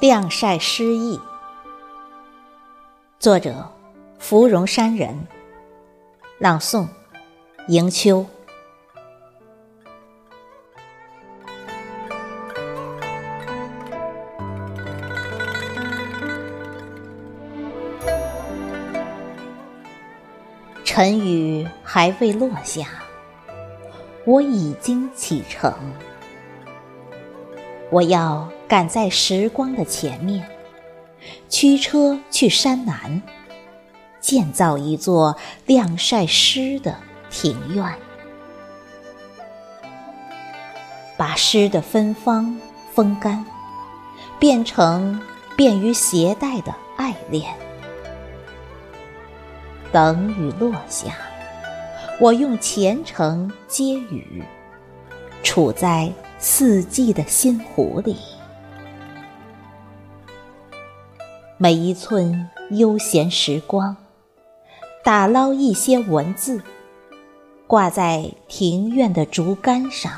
晾晒诗意，作者：芙蓉山人，朗诵：迎秋。晨雨还未落下，我已经启程。我要赶在时光的前面，驱车去山南，建造一座晾晒诗的庭院，把诗的芬芳风干，变成便于携带的爱恋。等雨落下，我用虔诚接雨，处在。四季的心湖里，每一寸悠闲时光，打捞一些文字，挂在庭院的竹竿上。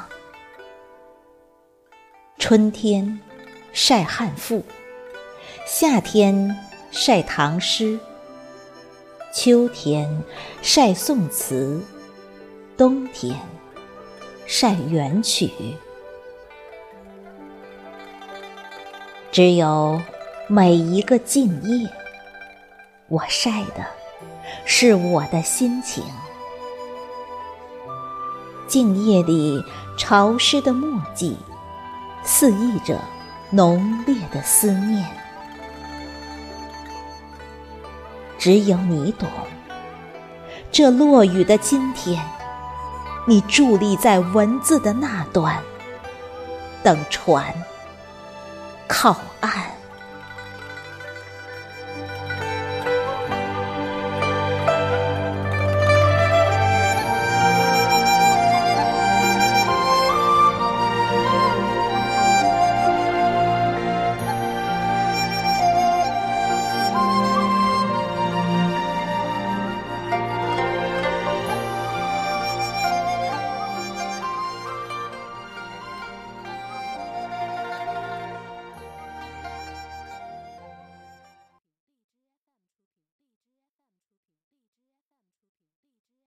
春天晒汉赋，夏天晒唐诗，秋天晒宋词，冬天晒元曲。只有每一个静夜，我晒的是我的心情。静夜里潮湿的墨迹，肆意着浓烈的思念。只有你懂，这落雨的今天，你伫立在文字的那端，等船。靠岸。